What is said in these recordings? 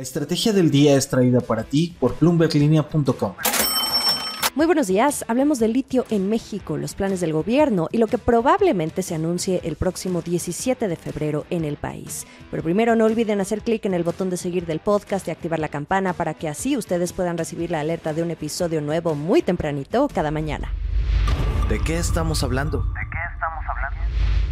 La estrategia del día es traída para ti por bloomberglinea.com. Muy buenos días, hablemos del litio en México, los planes del gobierno y lo que probablemente se anuncie el próximo 17 de febrero en el país. Pero primero no olviden hacer clic en el botón de seguir del podcast y activar la campana para que así ustedes puedan recibir la alerta de un episodio nuevo muy tempranito cada mañana. ¿De qué estamos hablando?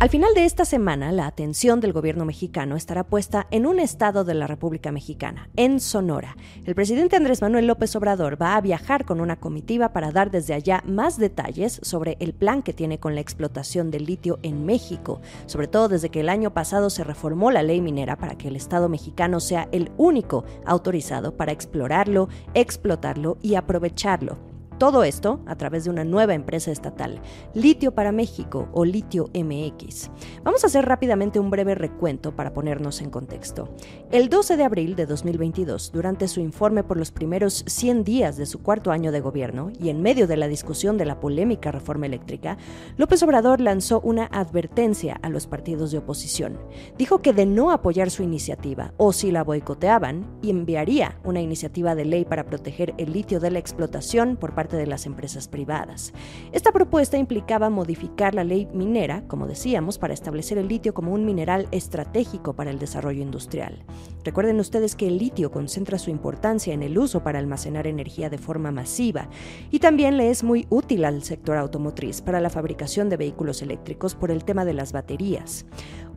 Al final de esta semana, la atención del gobierno mexicano estará puesta en un estado de la República Mexicana, en Sonora. El presidente Andrés Manuel López Obrador va a viajar con una comitiva para dar desde allá más detalles sobre el plan que tiene con la explotación del litio en México, sobre todo desde que el año pasado se reformó la ley minera para que el Estado mexicano sea el único autorizado para explorarlo, explotarlo y aprovecharlo. Todo esto a través de una nueva empresa estatal, Litio para México o Litio MX. Vamos a hacer rápidamente un breve recuento para ponernos en contexto. El 12 de abril de 2022, durante su informe por los primeros 100 días de su cuarto año de gobierno y en medio de la discusión de la polémica reforma eléctrica, López Obrador lanzó una advertencia a los partidos de oposición. Dijo que de no apoyar su iniciativa o si la boicoteaban, enviaría una iniciativa de ley para proteger el litio de la explotación por parte de las empresas privadas. Esta propuesta implicaba modificar la ley minera, como decíamos, para establecer el litio como un mineral estratégico para el desarrollo industrial. Recuerden ustedes que el litio concentra su importancia en el uso para almacenar energía de forma masiva y también le es muy útil al sector automotriz para la fabricación de vehículos eléctricos por el tema de las baterías.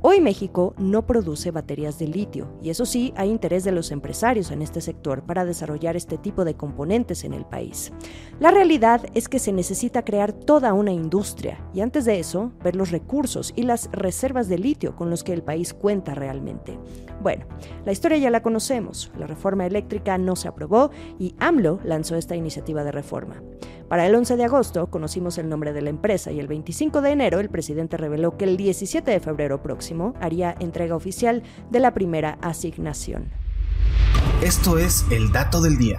Hoy México no produce baterías de litio y eso sí, hay interés de los empresarios en este sector para desarrollar este tipo de componentes en el país. La realidad es que se necesita crear toda una industria y antes de eso, ver los recursos y las reservas de litio con los que el país cuenta realmente. Bueno, la historia ya la conocemos, la reforma eléctrica no se aprobó y AMLO lanzó esta iniciativa de reforma. Para el 11 de agosto conocimos el nombre de la empresa y el 25 de enero el presidente reveló que el 17 de febrero próximo haría entrega oficial de la primera asignación. Esto es el dato del día.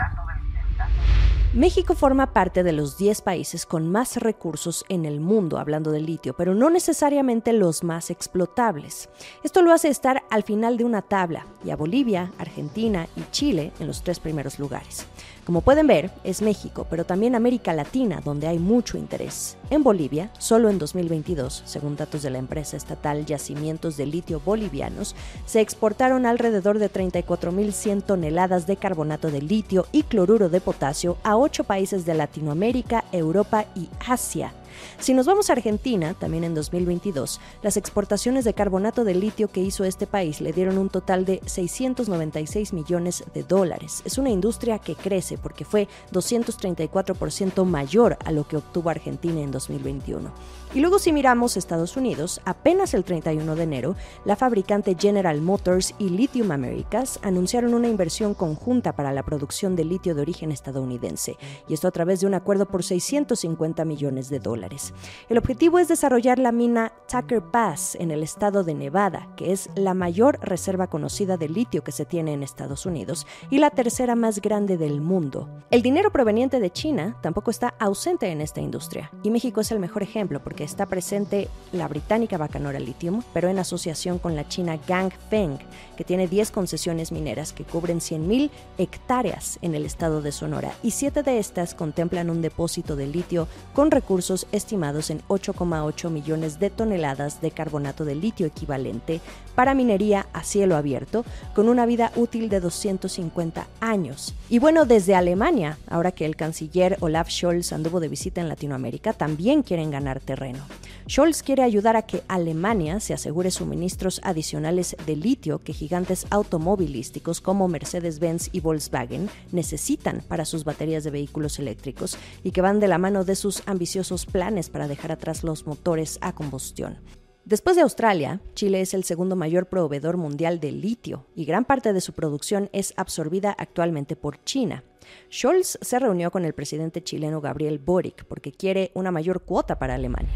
México forma parte de los 10 países con más recursos en el mundo, hablando de litio, pero no necesariamente los más explotables. Esto lo hace estar al final de una tabla, y a Bolivia, Argentina y Chile en los tres primeros lugares. Como pueden ver, es México, pero también América Latina, donde hay mucho interés. En Bolivia, solo en 2022, según datos de la empresa estatal Yacimientos de Litio Bolivianos, se exportaron alrededor de 34.100 toneladas de carbonato de litio y cloruro de potasio a ocho países de Latinoamérica, Europa y Asia. Si nos vamos a Argentina, también en 2022, las exportaciones de carbonato de litio que hizo este país le dieron un total de 696 millones de dólares. Es una industria que crece porque fue 234% mayor a lo que obtuvo Argentina en 2021. Y luego si miramos Estados Unidos, apenas el 31 de enero, la fabricante General Motors y Lithium Americas anunciaron una inversión conjunta para la producción de litio de origen estadounidense, y esto a través de un acuerdo por 650 millones de dólares. El objetivo es desarrollar la mina Tucker Pass en el estado de Nevada, que es la mayor reserva conocida de litio que se tiene en Estados Unidos y la tercera más grande del mundo. El dinero proveniente de China tampoco está ausente en esta industria, y México es el mejor ejemplo porque está presente la británica Bacanora Lithium, pero en asociación con la china Ganfeng, que tiene 10 concesiones mineras que cubren 100.000 hectáreas en el estado de Sonora, y 7 de estas contemplan un depósito de litio con recursos estimados en 8,8 millones de toneladas de carbonato de litio equivalente para minería a cielo abierto, con una vida útil de 250 años. Y bueno, desde Alemania, ahora que el canciller Olaf Scholz anduvo de visita en Latinoamérica, también quieren ganar terreno. Scholz quiere ayudar a que Alemania se asegure suministros adicionales de litio que gigantes automovilísticos como Mercedes-Benz y Volkswagen necesitan para sus baterías de vehículos eléctricos y que van de la mano de sus ambiciosos planes para dejar atrás los motores a combustión. Después de Australia, Chile es el segundo mayor proveedor mundial de litio y gran parte de su producción es absorbida actualmente por China. Scholz se reunió con el presidente chileno Gabriel Boric porque quiere una mayor cuota para Alemania.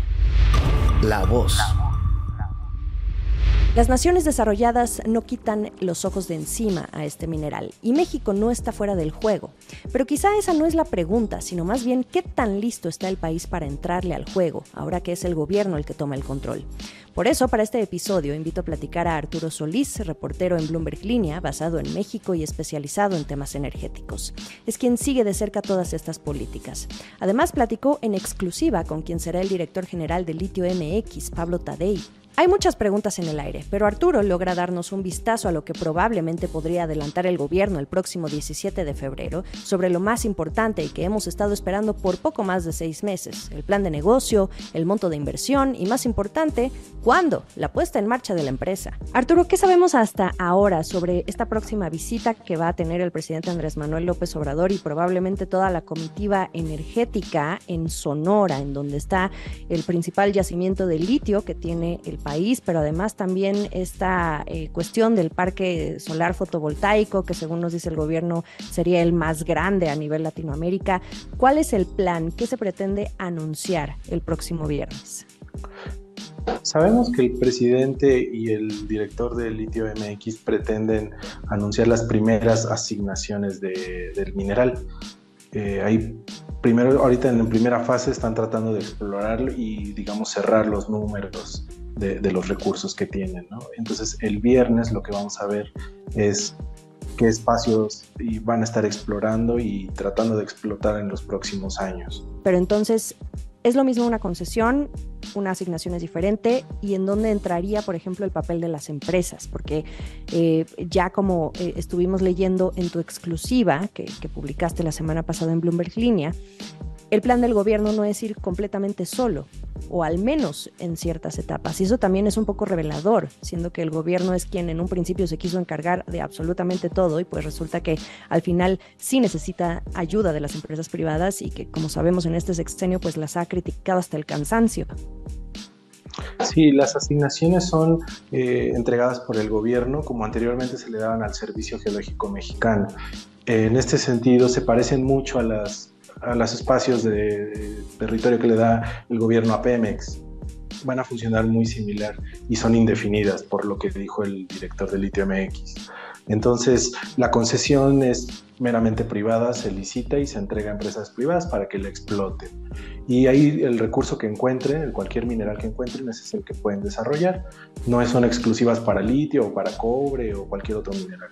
La voz. Las naciones desarrolladas no quitan los ojos de encima a este mineral y México no está fuera del juego. Pero quizá esa no es la pregunta, sino más bien qué tan listo está el país para entrarle al juego, ahora que es el gobierno el que toma el control. Por eso, para este episodio, invito a platicar a Arturo Solís, reportero en Bloomberg Línea, basado en México y especializado en temas energéticos. Es quien sigue de cerca todas estas políticas. Además, platicó en exclusiva con quien será el director general de Litio MX, Pablo Tadei, hay muchas preguntas en el aire, pero Arturo logra darnos un vistazo a lo que probablemente podría adelantar el gobierno el próximo 17 de febrero sobre lo más importante y que hemos estado esperando por poco más de seis meses, el plan de negocio, el monto de inversión y más importante, ¿cuándo? La puesta en marcha de la empresa. Arturo, ¿qué sabemos hasta ahora sobre esta próxima visita que va a tener el presidente Andrés Manuel López Obrador y probablemente toda la comitiva energética en Sonora, en donde está el principal yacimiento de litio que tiene el país, pero además también esta eh, cuestión del parque solar fotovoltaico, que según nos dice el gobierno sería el más grande a nivel Latinoamérica. ¿Cuál es el plan? ¿Qué se pretende anunciar el próximo viernes? Sabemos que el presidente y el director de Litio MX pretenden anunciar las primeras asignaciones del mineral. Eh, primero, ahorita en primera fase están tratando de explorarlo y, digamos, cerrar los números de, los recursos que tienen. Entonces el viernes lo que vamos a ver es qué espacios van a estar explorando y tratando de explotar en los próximos años. Pero entonces, ¿es lo mismo una concesión? una asignación es diferente y en dónde entraría, por ejemplo, el papel de las empresas, porque eh, ya como eh, estuvimos leyendo en tu exclusiva que, que, publicaste la semana pasada en Bloomberg Línea, el plan del gobierno no es ir completamente solo, o al menos en ciertas etapas. Y eso también es un poco revelador, siendo que el gobierno es quien en un principio se quiso encargar de absolutamente todo y pues resulta que al final sí necesita ayuda de las empresas privadas y que como sabemos en este sexenio pues las ha criticado hasta el cansancio. Sí, las asignaciones son eh, entregadas por el gobierno como anteriormente se le daban al Servicio Geológico Mexicano. en este sentido se parecen mucho a las a los espacios de, territorio que le da el gobierno a Pemex van a funcionar muy similar y son indefinidas, por lo que dijo el director de Litio MX. Entonces, la concesión es meramente privada, se licita y se entrega a empresas privadas para que la exploten. Y ahí el recurso que encuentren, cualquier mineral que encuentren, ese es el que pueden desarrollar. No son exclusivas para litio o para cobre o cualquier otro mineral.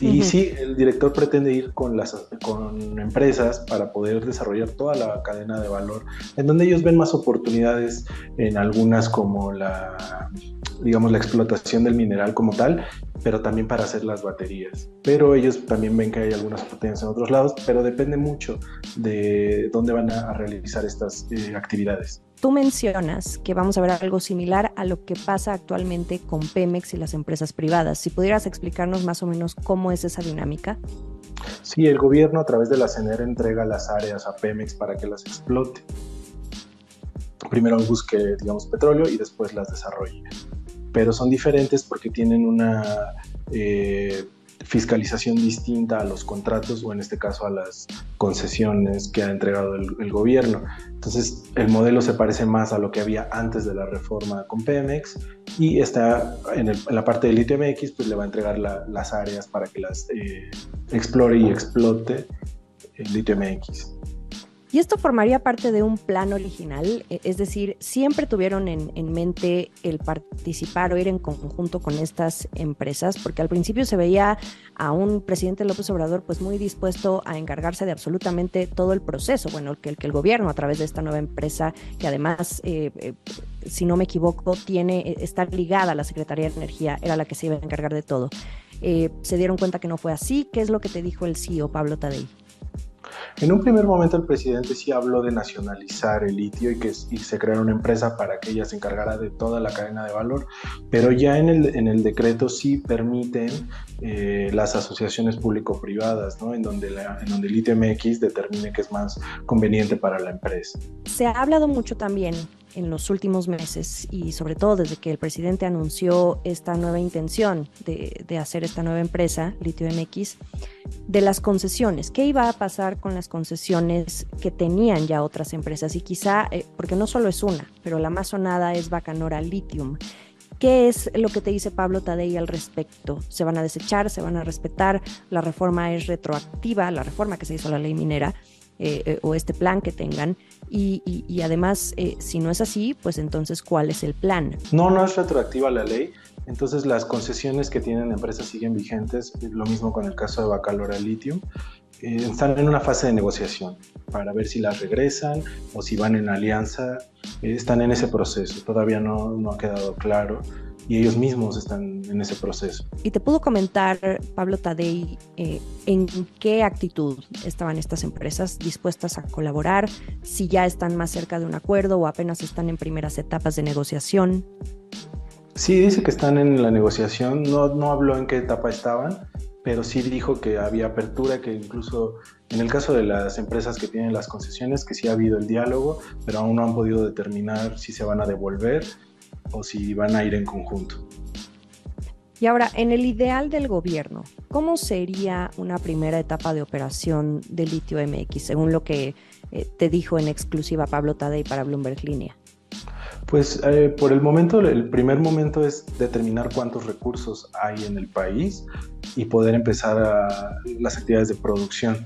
Y sí, el director pretende ir con, las, con empresas para poder desarrollar toda la cadena de valor, en donde ellos ven más oportunidades en algunas como la, digamos, la explotación del mineral como tal, pero también para hacer las baterías. Pero ellos también ven que hay algunas oportunidades en otros lados, pero depende mucho de dónde van a realizar estas eh, actividades. Tú mencionas que vamos a ver algo similar a lo que pasa actualmente con Pemex y las empresas privadas. Si pudieras explicarnos más o menos cómo es esa dinámica. Sí, el gobierno a través de la CNR entrega las áreas a Pemex para que las explote. Primero busque, digamos, petróleo y después las desarrolle. Pero son diferentes porque tienen una eh, fiscalización distinta a los contratos o en este caso a las concesiones que ha entregado el, gobierno. Entonces el modelo se parece más a lo que había antes de la reforma con Pemex y está en, la parte del ITMX pues le va a entregar las áreas para que las eh, explore y explote el ITMX. Y esto formaría parte de un plan original, e, es decir, siempre tuvieron en, mente el participar o ir en conjunto con estas empresas, porque al principio se veía a un presidente López Obrador pues muy dispuesto a encargarse de absolutamente todo el proceso, bueno, que, que el gobierno a través de esta nueva empresa, que además, eh, eh, si no me equivoco, tiene, eh, está ligada a la Secretaría de Energía, era la que se iba a encargar de todo. se dieron cuenta que no fue así. ¿Qué es lo que te dijo el CEO Pablo Tadei? En un primer momento el presidente sí habló de nacionalizar el litio y que se creara una empresa para que ella se encargara de toda la cadena de valor, pero ya en el, decreto sí permiten eh, las asociaciones público-privadas, ¿no? en, donde la, en donde el litio MX determine que es más conveniente para la empresa. Se ha hablado mucho también en los últimos meses y sobre todo desde que el presidente anunció esta nueva intención de, de, hacer esta nueva empresa, Litio MX, de las concesiones. ¿Qué iba a pasar con las concesiones que tenían ya otras empresas? Y quizá, eh, porque no solo es una, pero la más sonada es Bacanora Lithium. ¿Qué es lo que te dice Pablo Tadei al respecto? ¿Se van a desechar? ¿Se van a respetar? ¿La reforma es retroactiva? La reforma que se hizo la ley minera eh, eh, o este plan que tengan. Y, además, eh, si no es así, pues entonces, ¿cuál es el plan? No, no es retroactiva la ley. Entonces las concesiones que tienen empresas siguen vigentes, lo mismo con el caso de Bacalora Lithium. Están en una fase de negociación para ver si las regresan o si van en alianza. están en ese proceso, todavía no, no ha quedado claro y ellos mismos están en ese proceso. ¿Y te pudo comentar, Pablo Tadei, eh, en qué actitud estaban estas empresas dispuestas a colaborar? Si ya están más cerca de un acuerdo o apenas están en primeras etapas de negociación. Sí, dice que están en la negociación, no, no habló en qué etapa estaban, pero sí dijo que había apertura, que incluso en el caso de las empresas que tienen las concesiones, que sí ha habido el diálogo, pero aún no han podido determinar si se van a devolver o si van a ir en conjunto. Y ahora, en el ideal del gobierno, ¿cómo sería una primera etapa de operación de litio MX, según lo que eh, te dijo en exclusiva Pablo Tadei para Bloomberg Línea? Pues eh, por el momento, el primer momento es determinar cuántos recursos hay en el país y poder empezar las actividades de producción.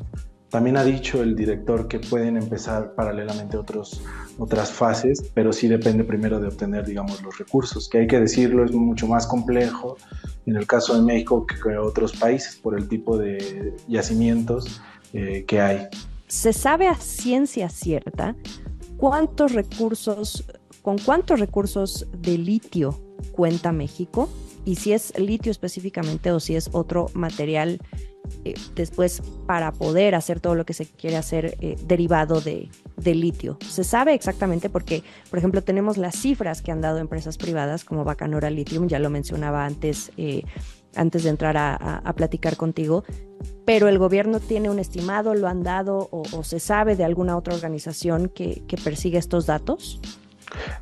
También ha dicho el director que pueden empezar paralelamente otros, otras fases, pero sí depende primero de obtener, digamos, los recursos, que hay que decirlo, es mucho más complejo en el caso de México que en otros países por el tipo de yacimientos eh, que hay. ¿Se sabe a ciencia cierta cuántos recursos, con cuántos recursos de litio cuenta México? Y si es litio específicamente o si es otro material eh, después para poder hacer todo lo que se quiere hacer eh, derivado de, litio. Se sabe exactamente porque, por ejemplo, tenemos las cifras que han dado empresas privadas como Bacanora Lithium, ya lo mencionaba antes, eh, antes de entrar a, platicar contigo, pero el gobierno tiene un estimado, lo han dado o, se sabe de alguna otra organización que, que persigue estos datos.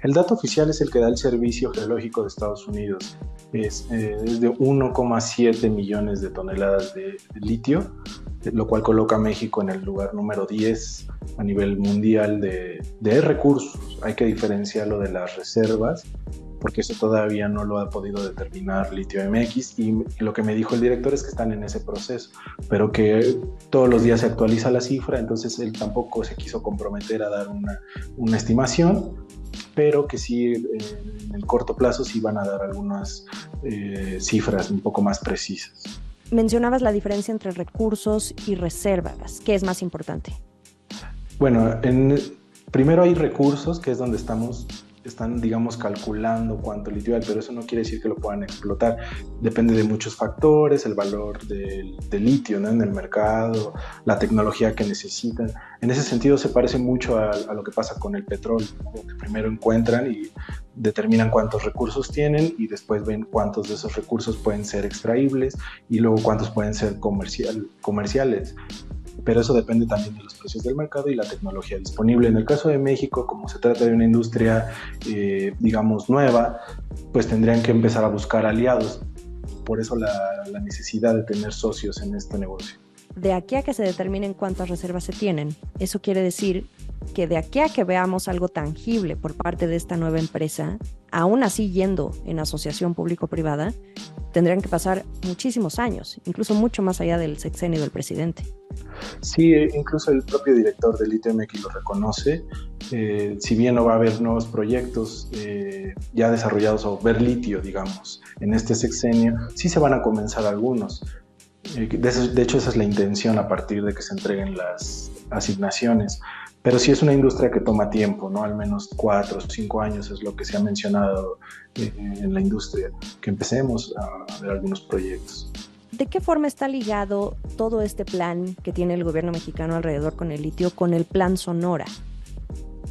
El dato oficial es el que da el Servicio Geológico de Estados Unidos es, eh, de 1,7 millones de toneladas de, litio, lo cual coloca a México en el lugar número 10 a nivel mundial de, de recursos. Hay que diferenciarlo de las reservas, porque eso todavía no lo ha podido determinar Litio MX y lo que me dijo el director es que están en ese proceso, pero que todos los días se actualiza la cifra, entonces él tampoco se quiso comprometer a dar una, una estimación, pero que sí eh, en el corto plazo sí van a dar algunas eh, cifras un poco más precisas. Mencionabas la diferencia entre recursos y reservas. ¿Qué es más importante? Bueno, en, primero hay recursos, que es donde estamos están, digamos, calculando cuánto litio hay, pero eso no quiere decir que lo puedan explotar. Depende de muchos factores, el valor del, litio ¿no? en el mercado, la tecnología que necesitan. En ese sentido se parece mucho a, lo que pasa con el petróleo, que primero encuentran y determinan cuántos recursos tienen y después ven cuántos de esos recursos pueden ser extraíbles y luego cuántos pueden ser comercial, comerciales pero eso depende también de los precios del mercado y la tecnología disponible. En el caso de México, como se trata de una industria, eh, digamos, nueva, pues tendrían que empezar a buscar aliados. Por eso la, necesidad de tener socios en este negocio. De aquí a que se determinen cuántas reservas se tienen, eso quiere decir que de aquí a que veamos algo tangible por parte de esta nueva empresa, aún así yendo en asociación público-privada, tendrían que pasar muchísimos años, incluso mucho más allá del sexenio del presidente. Sí, incluso el propio director del ITMX lo reconoce. Eh, si bien no va a haber nuevos proyectos eh, ya desarrollados o ver litio, digamos, en este sexenio, sí se van a comenzar algunos. Eh, de hecho, esa es la intención a partir de que se entreguen las asignaciones. Pero sí es una industria que toma tiempo, ¿no? Al menos cuatro o cinco años es lo que se ha mencionado en la industria, que empecemos a ver algunos proyectos. ¿De qué forma está ligado todo este plan que tiene el gobierno mexicano alrededor con el litio con el plan Sonora?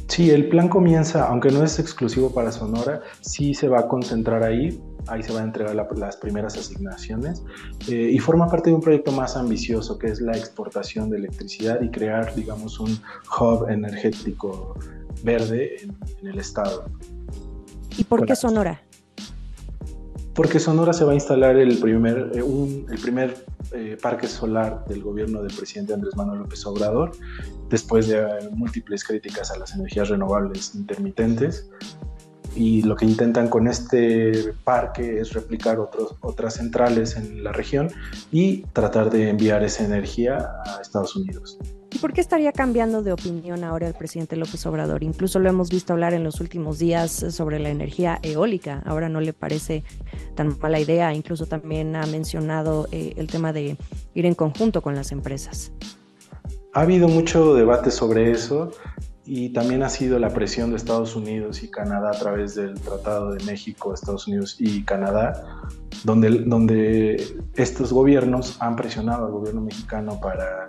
Sí, el plan comienza, aunque no es exclusivo para Sonora, sí se va a concentrar ahí, ahí se van a entregar las primeras asignaciones eh, y forma parte de un proyecto más ambicioso que es la exportación de electricidad y crear, digamos, un hub energético verde en, el estado. ¿Y por qué Sonora? Porque Sonora se va a instalar el primer, eh, el primer eh, parque solar del gobierno del presidente Andrés Manuel López Obrador, después de múltiples críticas a las energías renovables intermitentes. y lo que intentan con este parque es replicar otros, otras centrales en la región y tratar de enviar esa energía a Estados Unidos. ¿Y por qué estaría cambiando de opinión ahora el presidente López Obrador? Incluso lo hemos visto hablar en los últimos días sobre la energía eólica. Ahora no le parece tan mala idea. Incluso también ha mencionado eh, el tema de ir en conjunto con las empresas. Ha habido mucho debate sobre eso y también ha sido la presión de Estados Unidos y Canadá a través del Tratado de México, Estados Unidos y Canadá, donde, donde estos gobiernos han presionado al gobierno mexicano para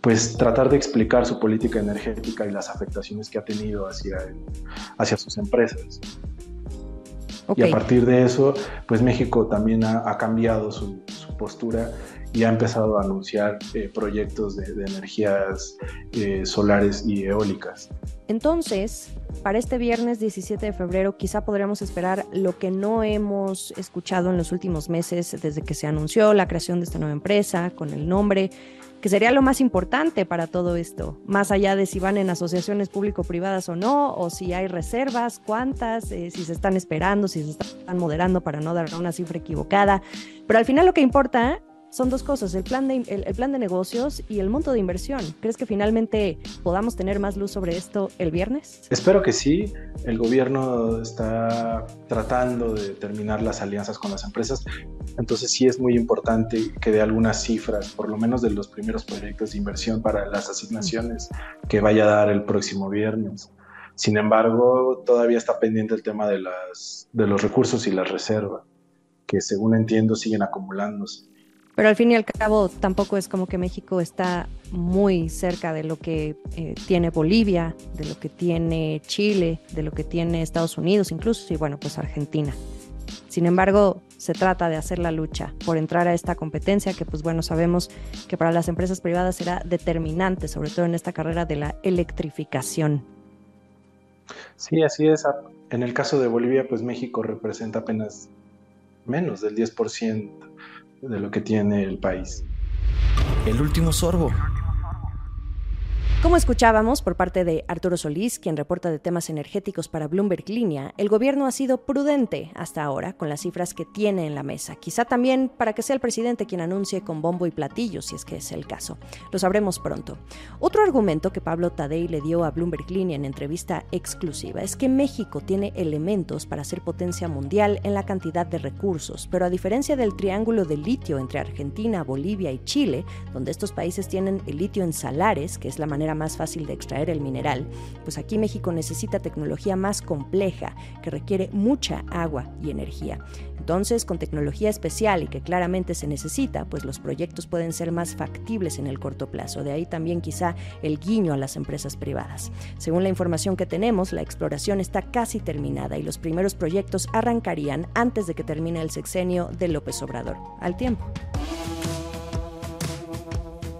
pues tratar de explicar su política energética y las afectaciones que ha tenido hacia, hacia sus empresas. Y a partir de eso, pues México también ha, cambiado su, postura y ha empezado a anunciar eh, proyectos de, energías eh, solares y eólicas. Entonces, para este viernes 17 de febrero quizá podríamos esperar lo que no hemos escuchado en los últimos meses desde que se anunció la creación de esta nueva empresa con el nombre que sería lo más importante para todo esto, más allá de si van en asociaciones público-privadas o no, o si hay reservas, cuántas, eh, si se están esperando, si se están moderando para no dar una cifra equivocada. Pero al final lo que importa son dos cosas, el plan, de, el, plan de negocios y el monto de inversión. ¿Crees que finalmente podamos tener más luz sobre esto el viernes? Espero que sí. El gobierno está tratando de terminar las alianzas con las empresas. Entonces sí es muy importante que dé algunas cifras, por lo menos de los primeros proyectos de inversión para las asignaciones que vaya a dar el próximo viernes. Sin embargo, todavía está pendiente el tema de, las, de los recursos y la reserva, que según entiendo siguen acumulándose. Pero al fin y al cabo tampoco es como que México está muy cerca de lo que eh, tiene Bolivia, de lo que tiene Chile, de lo que tiene Estados Unidos incluso, y bueno, pues Argentina. Sin embargo, se trata de hacer la lucha por entrar a esta competencia que pues bueno, sabemos que para las empresas privadas será determinante, sobre todo en esta carrera de la electrificación. Sí, así es. En el caso de Bolivia, pues México representa apenas menos del 10% de lo que tiene el país. El último sorbo. Como escuchábamos por parte de Arturo Solís, quien reporta de temas energéticos para Bloomberg Línea, el gobierno ha sido prudente hasta ahora con las cifras que tiene en la mesa. Quizá también para que sea el presidente quien anuncie con bombo y platillo, si es que es el caso. Lo sabremos pronto. Otro argumento que Pablo Tadei le dio a Bloomberg Línea en entrevista exclusiva es que México tiene elementos para ser potencia mundial en la cantidad de recursos, pero a diferencia del triángulo de litio entre Argentina, Bolivia y Chile, donde estos países tienen el litio en salares, que es la más fácil de extraer el mineral, pues aquí México necesita tecnología más compleja que requiere mucha agua y energía. Entonces, con tecnología especial y que claramente se necesita, pues los proyectos pueden ser más factibles en el corto plazo. De ahí también quizá el guiño a las empresas privadas. Según la información que tenemos, la exploración está casi terminada y los primeros proyectos arrancarían antes de que termine el sexenio de López Obrador. Al tiempo.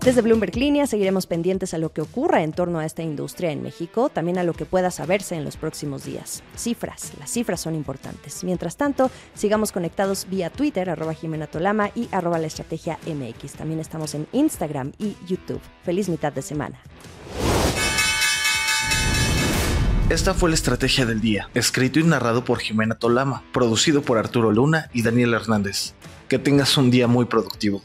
Desde Bloomberg Línea seguiremos pendientes a lo que ocurra en torno a esta industria en México, también a lo que pueda saberse en los próximos días. Cifras, las cifras son importantes. Mientras tanto, sigamos conectados vía Twitter, arroba Jimena Tolama y arroba la estrategia MX. También estamos en Instagram y YouTube. Feliz mitad de semana. Esta fue la estrategia del día, escrito y narrado por Jimena Tolama, producido por Arturo Luna y Daniel Hernández. Que tengas un día muy productivo.